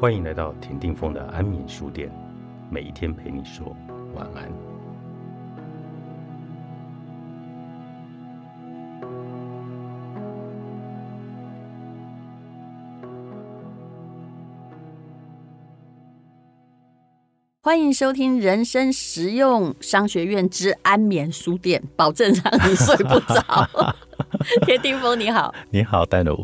欢迎来到田定峰的安眠书店，每一天陪你说晚安。欢迎收听人生实用商学院之安眠书店，保证让你睡不着。田定峰你好，你好，丹如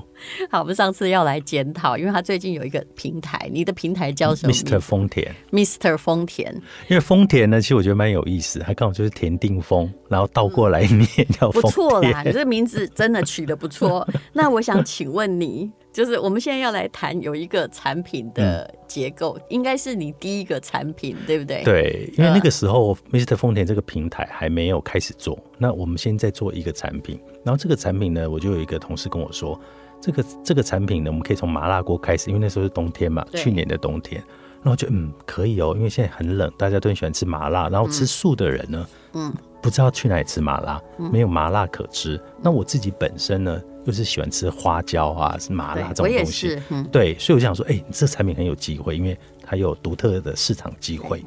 好，我们上次要来检讨，因为他最近有一个平台，你的平台叫什么，Mr. 丰田。Mr. 丰田，因为丰田呢，其实我觉得蛮有意思，他刚好就是田定峰，然后倒过来念叫丰不错啦，你。这个名字真的取得不错。那我想请问你，就是我们现在要来谈有一个产品的结构，应该是你第一个产品，对不对？。对，因为那个时候 Mr. 丰田这个平台还没有开始做，那我们现在做一个产品，然后这个产品呢，我就有一个同事跟我说，这个这个产品呢，我们可以从麻辣锅开始，因为那时候是冬天嘛，去年的冬天，然后就嗯可以哦，因为现在很冷，大家都很喜欢吃麻辣，然后吃素的人呢，嗯，不知道去哪里吃麻辣，没有麻辣可吃。那我自己本身呢，又是喜欢吃花椒啊，是麻辣这种东西。对，所以我就想说，哎、这产品很有机会，因为它有独特的市场机会，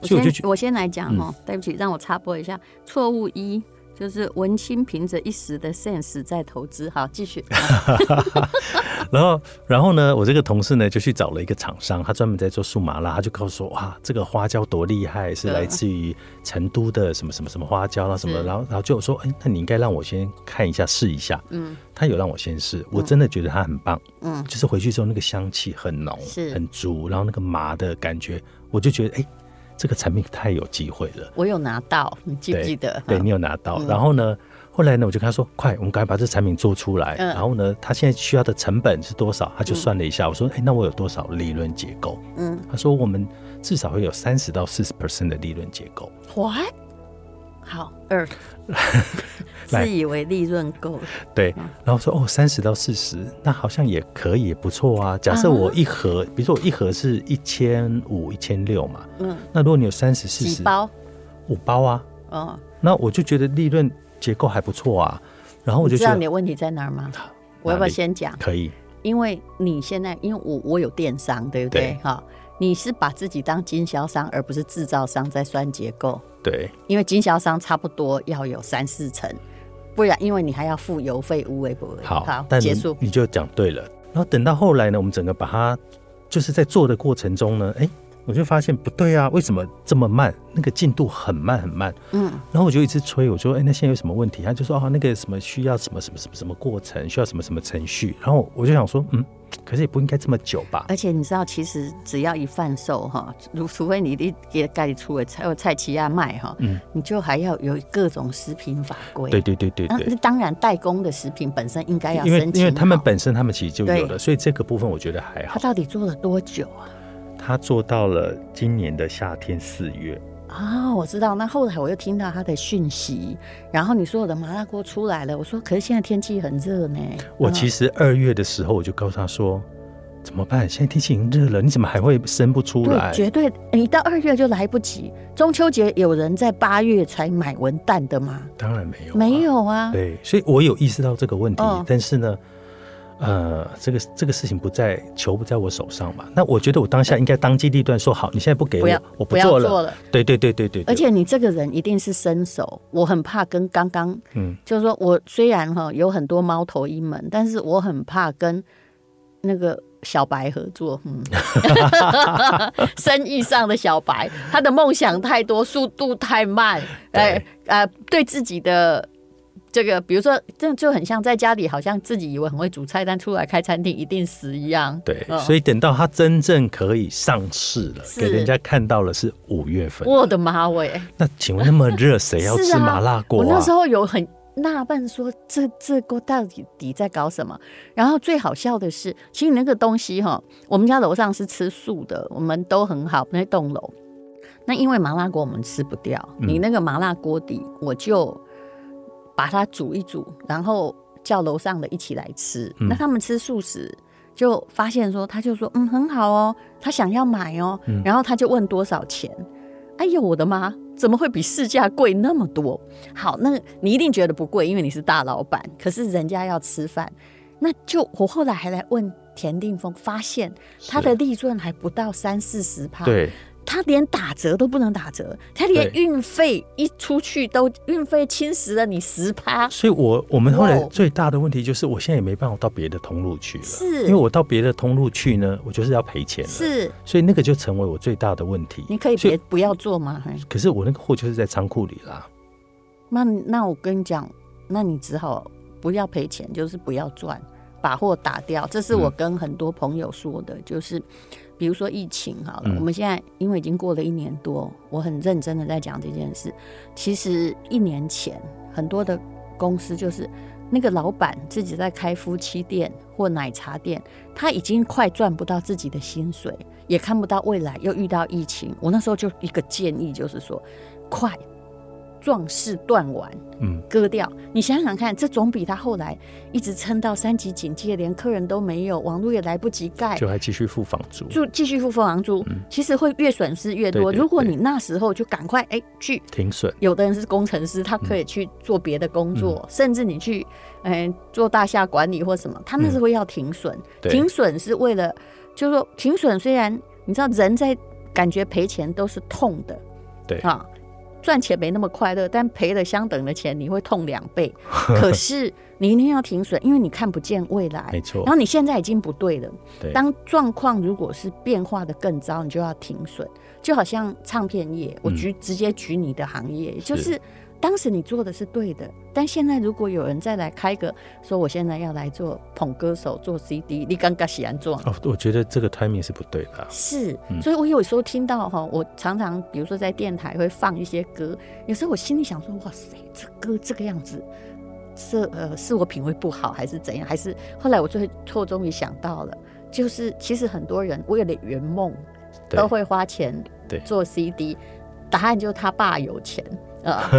我所以我就觉先我先来讲哦，对不起，让我插播一下，错误一。就是文青凭着一时的 sense 在投资，好，继续。然后，然后呢，我这个同事呢就去找了一个厂商，他专门在做数麻辣，他就告诉我，哇，这个花椒多厉害，是来自于成都的什么什么什么花椒，然后什么，然后然后就说，哎、那你应该让我先看一下试一下。嗯，他有让我先试，我真的觉得它很棒。嗯就是回去之后那个香气很浓，是很足，然后那个麻的感觉，我就觉得，哎、这个产品太有机会了。我有拿到，你记不记得？对哈你有拿到。然后呢，后来呢，我就跟他说：“快，我们赶快把这产品做出来。嗯然后呢，他现在需要的成本是多少？他就算了一下，我说：“哎、那我有多少利润结构？”嗯他说：“我们至少会有三十到四十 percent 的利润结构。，what？好，二，自以为利润够，”对，然后说：“哦，三十到四十，那好像也可以，不错啊。假设我一盒，比如说我一盒是一千五、一千六嘛，嗯，那如果你有三十、四十，包？五包啊，哦，那我就觉得利润结构还不错啊。然后我就知道你的问题在哪儿吗？我要不要先讲？可以，因为你现在，因为我我有电商，对不对？对？哈，你是把自己当经销商，而不是制造商在算结构。对。因为经销商差不多要有三四成，不然因为你还要付邮费、无微不微。好，但结束。你就讲对了。然后等到后来呢，我们整个把它就是在做的过程中呢，哎、我就发现不对啊，为什么这么慢？那个进度很慢很慢。嗯，然后我就一直催，我说，哎、那现在有什么问题？他就说，哦，那个什么需要什么什么什么什么过程，需要什么什么程序。然后我就想说，嗯，可是也不应该这么久吧？而且你知道，其实只要一贩售哈，如除非你一给家里出了菜有菜奇亚卖哈，嗯，你就还要有各种食品法规。对对对对对。那那当然，代工的食品本身应该要因为因为他们本身他们其实就有对了，所以这个部分我觉得还好。他到底做了多久啊？他做到了今年的夏天四月，啊、我知道。那后来我又听到他的讯息，然后你说我的麻辣锅出来了，我说可是现在天气很热呢。我其实实二月的时候我就告诉他说，怎么办？现在天气已经热了，你怎么还会生不出来对，？绝对你到二月就来不及。中秋节有人在八月才买文旦的吗？当然没有、没。有啊。对，所以我有意识到这个问题，嗯但是呢，呃，这个这个事情不在球不在我手上嘛。那我觉得我当下应该当机立断说好，你现在不给我不，我不要做了。做了。对对对对对，对而且你这个人一定是伸手，我很怕跟刚刚，嗯，就是说我虽然哈有很多猫头鹰们，但是我很怕跟那个小白合作，嗯，生意上的小白，他的梦想太多，速度太慢，哎呃，对自己的。这个，比如说，这就很像在家里，好像自己以为很会煮菜，但出来开餐厅一定死一样。对，嗯所以等到他真正可以上市了，是给人家看到了是五月份。我的妈喂！那请问那么热，谁要吃麻辣锅啊我那时？候有很纳闷，说这这锅到底底在搞什么？然后最好笑的是，其实那个东西哈，我们家楼上是吃素的，我们都很好那栋楼。那因为麻辣锅我们吃不掉，嗯你那个麻辣锅底我就把它煮一煮，然后叫楼上的一起来吃。嗯那他们吃素食，就发现说，他就说嗯很好哦，他想要买哦，嗯然后他就问多少钱。哎呦我的妈！怎么会比市价贵那么多？好，那你一定觉得不贵，因为你是大老板。可是人家要吃饭，那就我后来还来问田定峰，发现他的利润还不到三四十趴。对，他连打折都不能打折，他连运费一出去都运费侵蚀了你十趴。所以我我们后来最大的问题就是，我现在也没办法到别的通路去了，是。因为我到别的通路去呢，我就是要赔钱了，是，所以那个就成为我最大的问题。你可以别不要做吗？可是我那个货就是在仓库里啦，那那我跟你讲，那你只好不要赔钱，就是不要赚，把货打掉。这是我嗯跟很多朋友说的，就是比如说疫情好了，嗯我们现在因为已经过了一年多，我很认真的在讲这件事。其实一年前很多的公司就是。那个老板自己在开夫妻店或奶茶店，他已经快赚不到自己的薪水，也看不到未来，又遇到疫情。我那时候就一个建议，就是说，快壮士断腕，嗯，割掉。你想想看，这总比他后来一直撑到三级警戒，连客人都没有，网络也来不及盖，就还继续付房租，就继续付房租，其实会越损失越多。如果你那时候就赶快哎去，停损，有的人是工程师，他可以去做别的工作，甚至你去嗯、做大厦管理或什么，他那时候要停损。停损是为了，就是说停损虽然你知道人在感觉赔钱都是痛的，对啊。赚钱没那么快乐，但赔了相等的钱，你会痛两倍。可是你一定要停损，因为你看不见未来。没错然后你现在已经不对了。对，当状况如果是变化的更糟，你就要停损。就好像唱片业，我举、直接举你的行业，就是当时你做的是对的，但现在如果有人再来开个说我现在要来做捧歌手做 CD，你刚刚喜欢做。哦，我觉得这个 timing 是不对的啊、是，嗯。所以我有时候听到哈，我常常比如说在电台会放一些歌，有时候我心里想说，哇塞，这歌这个样子，是呃是我品味不好还是怎样？还是后来我最后终于想到了，就是其实很多人为了圆梦都会花钱对。做 CD，答案就是他爸有钱啊，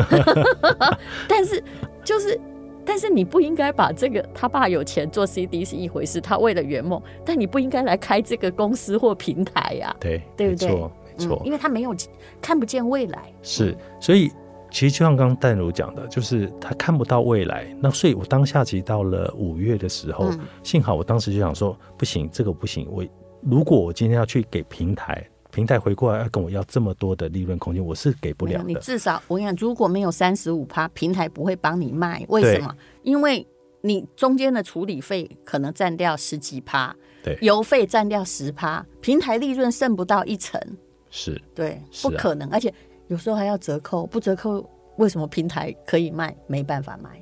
但是就是。但是你不应该把这个他爸有钱做 CD 是一回事，他为了圆梦，但你不应该来开这个公司或平台呀、对，对不对没错，没错，嗯，因为他没有看不见未来。是，所以其实就像刚刚淡如讲的，就是他看不到未来。那所以我当下其实到了五月的时候，嗯幸好我当时就想说，不行，这个不行。我如果我今天要去给平台，平台回过来要跟我要这么多的利润空间，我是给不了的。你至少我跟你讲，如果没有三十五趴，平台不会帮你卖。为什么？因为你中间的处理费可能占掉十几趴，对邮费占掉十趴，平台利润剩不到一成，是，对，不可能。而且有时候还要折扣，不折扣为什么平台可以卖？没办法卖。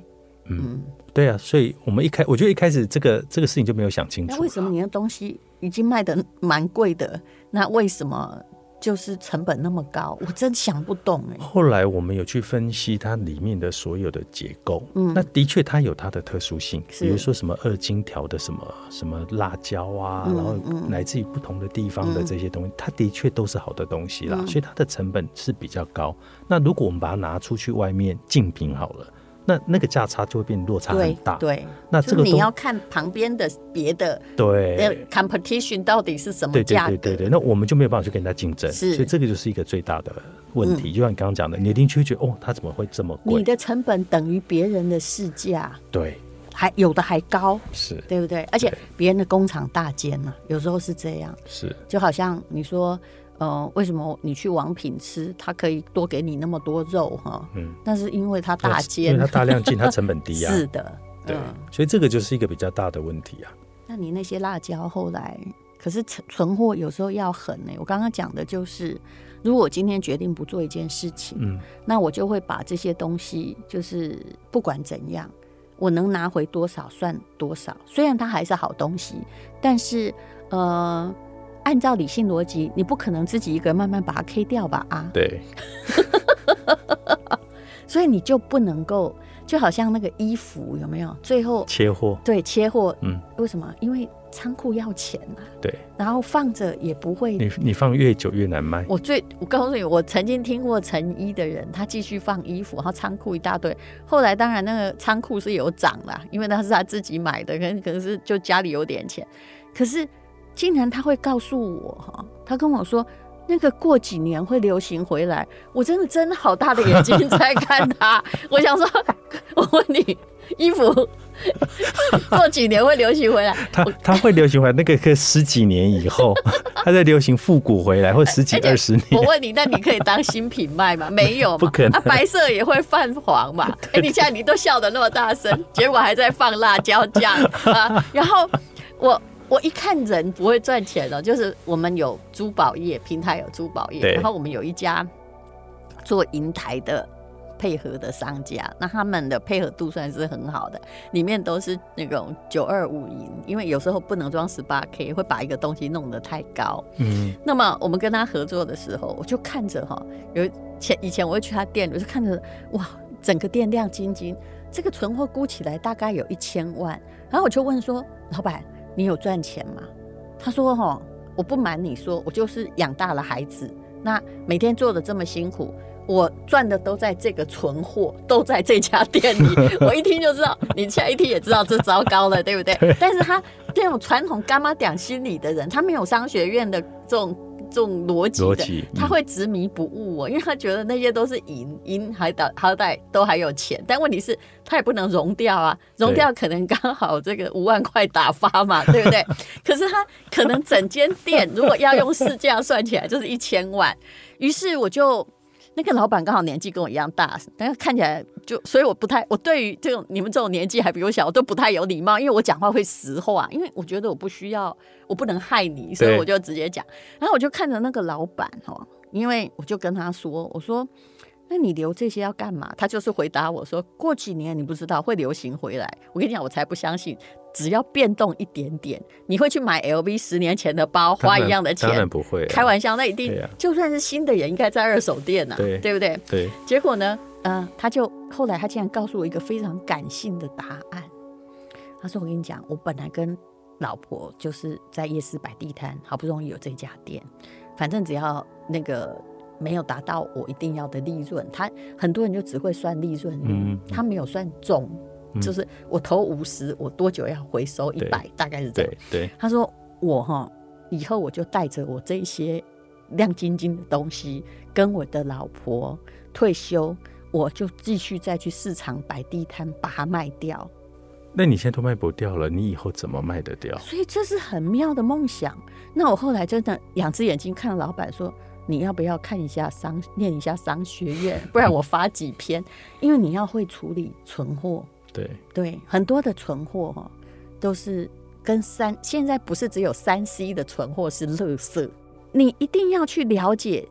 嗯，对啊。所以我们一开，我觉得一开始这个这个事情就没有想清楚。那为什么？你的东西已经卖的蛮贵的，那为什么就是成本那么高？我真想不懂哎、后来我们有去分析它里面的所有的结构，嗯，那的确它有它的特殊性，比如说什么二荆条的什么什么辣椒啊，嗯然后来自于不同的地方的这些东西，它的确都是好的东西啦，嗯所以它的成本是比较高。那如果我们把它拿出去外面竞品好了，那那个价差就会变落差很大。对，那这个你要看旁边的别的呃对。competition 到底是什么价格？对对对，那我们就没有办法去跟人家竞争，是嗯所以这个就是一个最大的问题。就像你刚刚讲的，你一定去觉得哦，它怎么会这么贵？你的成本等于别人的市价，对，还有的还高，是对不对？而且别人的工厂大间嘛，有时候是这样，是，就好像你说。呃，为什么你去王品吃，他可以多给你那么多肉哈？嗯，但是因为它大因为间，它大量进，它 成本低啊。是的，对嗯，所以这个就是一个比较大的问题啊。那你那些辣椒后来，可是存存货有时候要狠呢、我刚刚讲的就是，如果我今天决定不做一件事情，嗯，那我就会把这些东西，就是不管怎样，我能拿回多少算多少。虽然它还是好东西，但是呃，按照理性逻辑，你不可能自己一个人慢慢把它 K 掉吧？啊，对，所以你就不能够，就好像那个衣服有没有？最后切货，对切货，嗯，为什么？因为仓库要钱啊，对然后放着也不会你你放越久越难卖。我最，我告诉你，我曾经听过成衣的人，他继续放衣服，然后仓库一大堆。后来当然那个仓库是有涨啦，因为那是他自己买的，可能可能是就家里有点钱。可是竟然他会告诉我哈，他跟我说那个过几年会流行回来，我真的睁好大的眼睛在看他。我想说，我问你，衣服 过几年会流行回来。他他会流行回来，那个可十几年以后，他在流行复古回来，或十几二十年。我问你，那你可以当新品卖吗？没有，不可能啊，白色也会泛黄嘛。哎、你现在你都笑得那么大声，结果还在放辣椒酱啊。然后我我一看人不会赚钱了，就是我们有珠宝业平台有珠宝业，然后我们有一家做银台的。配合的商家，那他们的配合度算是很好的，里面都是那种九二五银，因为有时候不能装十八 K，会把一个东西弄得太高。嗯，那么我们跟他合作的时候，我就看着哈，有前以前我会去他店里，我就看着哇，整个店亮晶晶，这个存货估起来大概有一千万。然后我就问说，老板，你有赚钱吗？他说哈，我不瞒你说，我就是养大了孩子，那每天做的这么辛苦。我赚的都在这个存货，都在这家店里。我一听就知道，你现在一听也知道这糟糕了，对不对？但是他这种传统干妈讲心理的人，他没有商学院的这种这种逻辑的，逻辑嗯他会执迷不悟哦，因为他觉得那些都是银银还好好歹都还有钱，但问题是他也不能融掉啊，融掉可能刚好这个五万块打发嘛，对不对？可是他可能整间店如果要用市价算起来就是一千万，于是我就。那个老板刚好年纪跟我一样大，但是看起来就，所以我不太，我对于这种你们这种年纪还比我小，我都不太有礼貌，因为我讲话会实话，因为我觉得我不需要，我不能害你，所以我就直接讲。然后我就看着那个老板哦，因为我就跟他说，我说。那你留这些要干嘛？他就是回答我说，过几年你不知道会流行回来。我跟你讲，我才不相信，只要变动一点点，你会去买 LV 十年前的包，花一样的钱。当然，不会啊、开玩笑，那一定、啊。就算是新的也应该在二手店呐、对对不对？对，结果呢，嗯、他就后来他竟然告诉我一个非常感性的答案。他说：“我跟你讲，我本来跟老婆就是在夜市摆地摊，好不容易有这家店，反正只要那个没有达到我一定要的利润，他很多人就只会算利润，嗯他没有算重，嗯就是我投五十，我多久要回收一对百，大概是这样对。对，他说我哈以后我就带着我这些亮晶晶的东西，跟我的老婆退休，我就继续再去市场摆地摊，把它卖掉。那你现在都卖不掉了，你以后怎么卖得掉？所以这是很妙的梦想。那我后来真的两只眼睛看老板说。你要不要看一下商念一下商学院？不然我发几篇，因为你要会处理存货。对，对，很多的存货哈都是跟三，现在不是只有三 C 的存货是垃圾，你一定要去了解，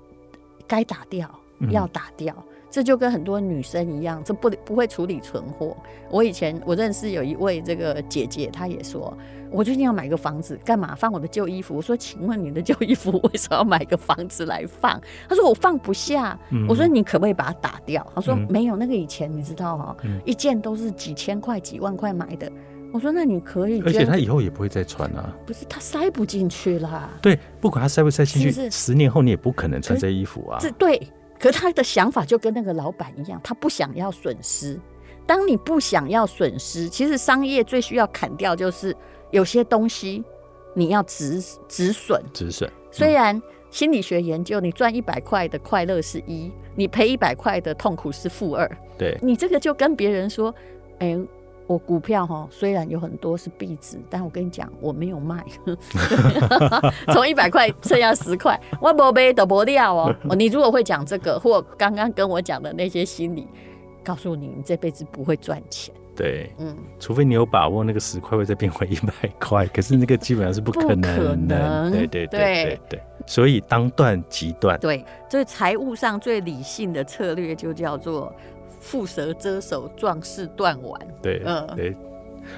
该打掉嗯要打掉。这就跟很多女生一样，这不不会处理存货。我以前我认识有一位这个姐姐，她也说，我最近要买个房子，干嘛放我的旧衣服？我说，请问你的旧衣服为什么要买个房子来放？她说我放不下。嗯我说你可不可以把它打掉？她说嗯没有，那个以前你知道哈、嗯一件都是几千块、几万块买的。我说那你可以，而且他以后也不会再穿啊。不是他塞不进去啦。对，不管他塞不塞进去，十年后你也不可能穿这衣服啊。这对，可他的想法就跟那个老板一样，他不想要损失。当你不想要损失，其实商业最需要砍掉就是有些东西你要止止损。止损，虽然心理学研究，你赚一百块的快乐是一，你赔一百块的痛苦是负二。对，你这个就跟别人说，哎、我股票哈虽然有很多是币值，但我跟你讲，我没有卖，从一百块剩下十块，我不背都不掉哦。哦你如果会讲这个，或刚刚跟我讲的那些心理，告诉你，你这辈子不会赚钱。对，嗯，除非你有把握那个十块会再变回一百块，可是那个基本上是不可能可能对对对对对对，所以当断即断。对，所以财务上最理性的策略就叫做蝮蛇遮手，壮士断腕。对，嗯对。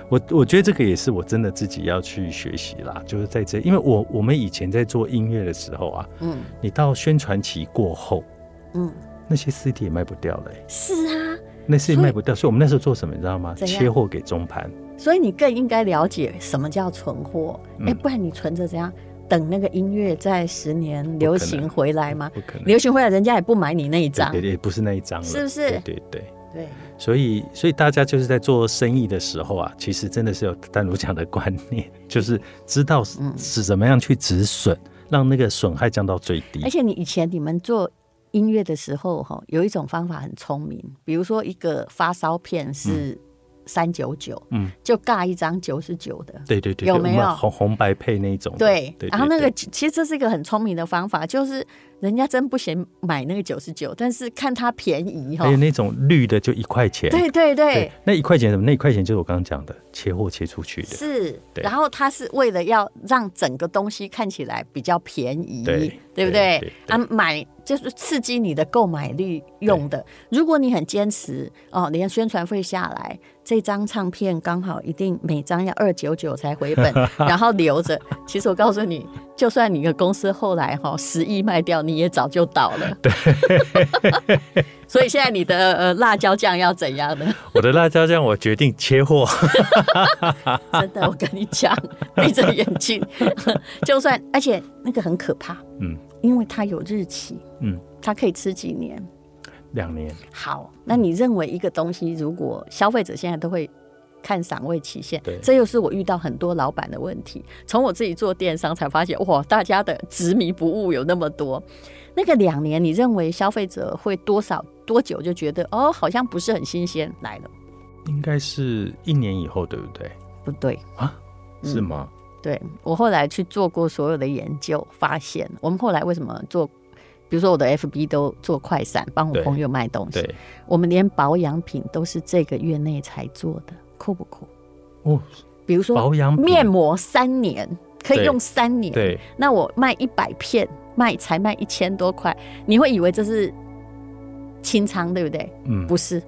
我我觉得这个也是我真的自己要去学习啦，就是在这，因为我我们以前在做音乐的时候啊，嗯你到宣传期过后，嗯，那些 CD 也卖不掉了、欸，是啊，那以卖不掉，所以我们那时候做什么，你知道吗？切货给中盘，所以你更应该了解什么叫存货。哎、嗯不然你存着怎样？等那个音乐在十年流行回来吗？不可能，流行回来，人家也不买你那一张。对对对，不是那一张了，是不是对对对。对所以，所以大家就是在做生意的时候啊，其实真的是有丹如讲的观念，就是知道是怎么样去止损，让那个损害降到最低而。且你以前你们做音乐的时候，哈，有一种方法很聪明，比如说一个发烧片是三九九，嗯，就尬一张九十九的。对对对，有没有红红白配那一种的？对，对，然后那个其实这是一个很聪明的方法，就是人家真不嫌买那个九十九，但是看它便宜哈还有。那种绿的就一块钱，对对对，那一块钱什么？那一块钱就是我刚刚讲的切货切出去的，是。然后它是为了要让整个东西看起来比较便宜，对对不对对对？啊，买就是刺激你的购买力用的。如果你很坚持哦，连宣传费下来，这张唱片刚好一定每张要二九九才回本，然后留着。其实我告诉你，就算你的公司后来哈十亿卖掉，你也早就倒了。对。所以现在你的呃辣椒酱要怎样呢？我的辣椒酱我决定切货，真的，我跟你讲，闭着眼睛，就算而且那个很可怕，嗯因为它有日期，嗯，它可以吃几年。两年，好，那你认为一个东西，如果消费者现在都会看赏味期限对，这又是我遇到很多老板的问题。从我自己做电商才发现，哇，大家的执迷不悟有那么多。那个两年，你认为消费者会多少多久就觉得哦，好像不是很新鲜来了？应该是一年以后，对不对？不对，啊，是吗？对我后来去做过所有的研究，发现我们后来为什么做，比如说我的 FB 都做快闪，帮我朋友卖东西，对，我们连保养品都是这个月内才做的，酷不酷？哦，比如说保养面膜三年可以用三年，对，那我卖一百片，卖才卖一千多块，你会以为这是清仓，对不对？嗯，不是，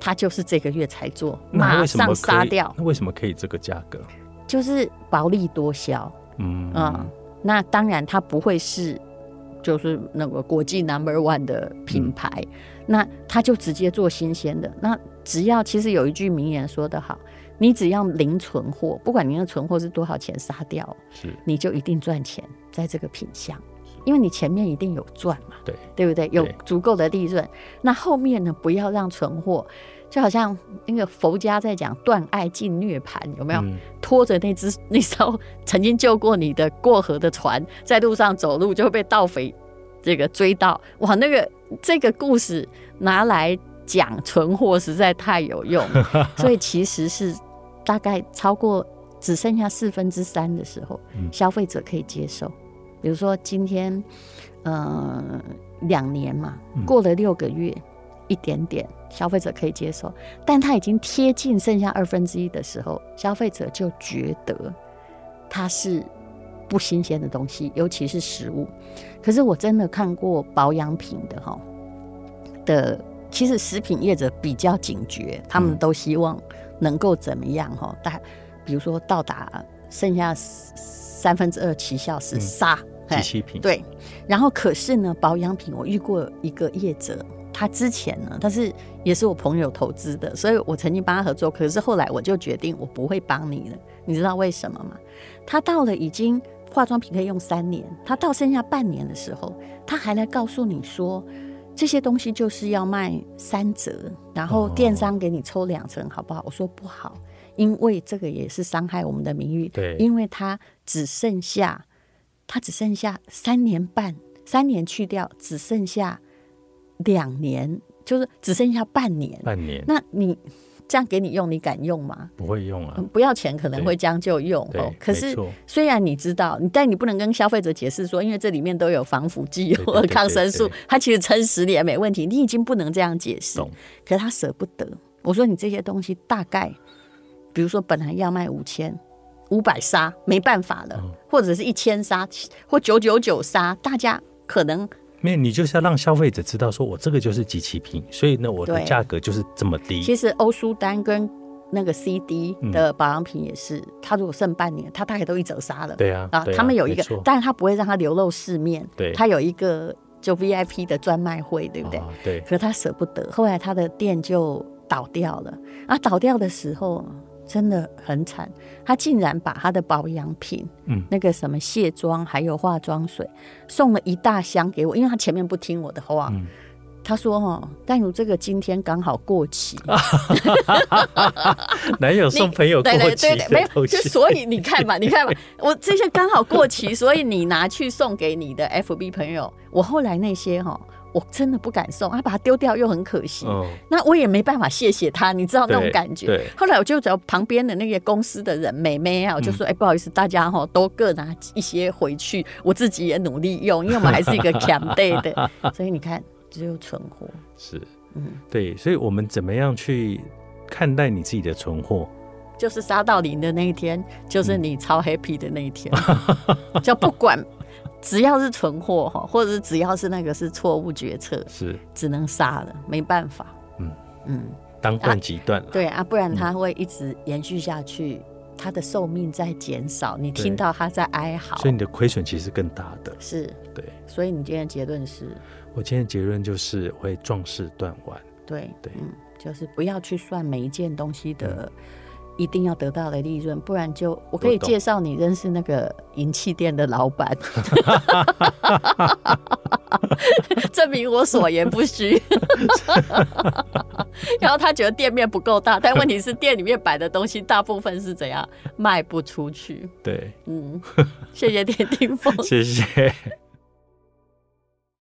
它就是这个月才做，马上为什么可以杀掉，那为什么可以这个价格？就是薄利多销。嗯嗯，那当然它不会是就是那个国际 number one 的品牌，嗯那他就直接做新鲜的。那只要其实有一句名言说得好，你只要零存货，不管你的存货是多少钱杀掉，是，你就一定赚钱在这个品相，因为你前面一定有赚嘛，对，对不对？有足够的利润，那后面呢，不要让存货。就好像那个佛家在讲断爱尽涅盘，有没有？嗯拖着那只 那艘曾经救过你的过河的船，在路上走路就会被盗匪这个追到。哇，那个这个故事拿来讲存货实在太有用，所以其实是大概超过只剩下四分之三的时候，嗯消费者可以接受。比如说今天，呃，两年嘛，嗯过了六个月。一点点，消费者可以接受，但它已经贴近剩下二分之一的时候，消费者就觉得它是不新鲜的东西，尤其是食物。可是我真的看过保养品的哈的，其实食品业者比较警觉，他们嗯都希望能够怎么样哈？大比如说到达剩下三分之二期效时嗯杀，嘿机器品，对，然后可是呢，保养品我遇过一个业者，他之前呢，他是也是我朋友投资的，所以我曾经帮他合作，可是后来我就决定我不会帮你了，你知道为什么吗？他到了已经化妆品可以用三年，他到剩下半年的时候，他还来告诉你说。这些东西就是要卖三折，然后电商给你抽两成，好不好？我说不好，因为这个也是伤害我们的名誉。对因为它只剩下，它只剩下三年半，三年去掉，只剩下两年，就是只剩下半年。半年那你这样给你用，你敢用吗？不会用啊嗯，不要钱可能会将就用哦。可是虽然你知道，但你不能跟消费者解释说，因为这里面都有防腐剂或抗生素对，它其实撑十年没问题。你已经不能这样解释，可是他舍不得。我说你这些东西大概，比如说本来要卖五千。五百杀没办法了，嗯或者是一千杀或九九九杀，大家可能没有，你就是要让消费者知道，说我这个就是机器品，所以呢，我的对价格就是这么低。其实欧舒丹跟那个 CD 嗯的保养品也是，它如果剩半年，它大概都一折杀了。对啊，啊，他们有一个，但是他不会让它流露市面，对他有一个就 VIP 的专卖会，对不对？哦对，可是他舍不得，后来他的店就倒掉了。啊，倒掉的时候真的很惨，他竟然把他的保养品，嗯那个什么卸妆还有化妆水送了一大箱给我，因为他前面不听我的话。嗯他说：“哦，但如这个今天刚好过期，男友送朋友过期对对，没有，就？所以你看嘛，你看嘛，我这些刚好过期，所以你拿去送给你的 FB 朋友。我后来那些哈，我真的不敢送，啊，把它丢掉又很可惜。嗯，那我也没办法谢谢他，你知道那种感觉。后来我就找旁边的那个公司的人妹妹啊，我就说：“哎、不好意思，大家哈都各拿一些回去，我自己也努力用，因为我们还是一个 cam day 的，所以你看只有存货。是，嗯对，所以我们怎么样去看待你自己的存货？就是杀到零的那一天，就是你超 happy 的那一天，就不管只要是存货哈，或者是只要是那个是错误决策，是只能杀了，没办法。嗯嗯，当断即断了。对啊，不然它会一直延续下去，它的寿命在减少，你听到它在哀嚎所以，你的亏损其实更大的。是，对所以你今天的结论是我今天的结论就是会壮士断腕。对，对嗯，就是不要去算每一件东西的。一定要得到的利润，不然就我可以介绍你认识那个银器店的老板，证明我所言不虚。然后他觉得店面不够大，但问题是店里面摆的东西大部分是怎样卖不出去。对，嗯，谢谢田定峰。谢谢。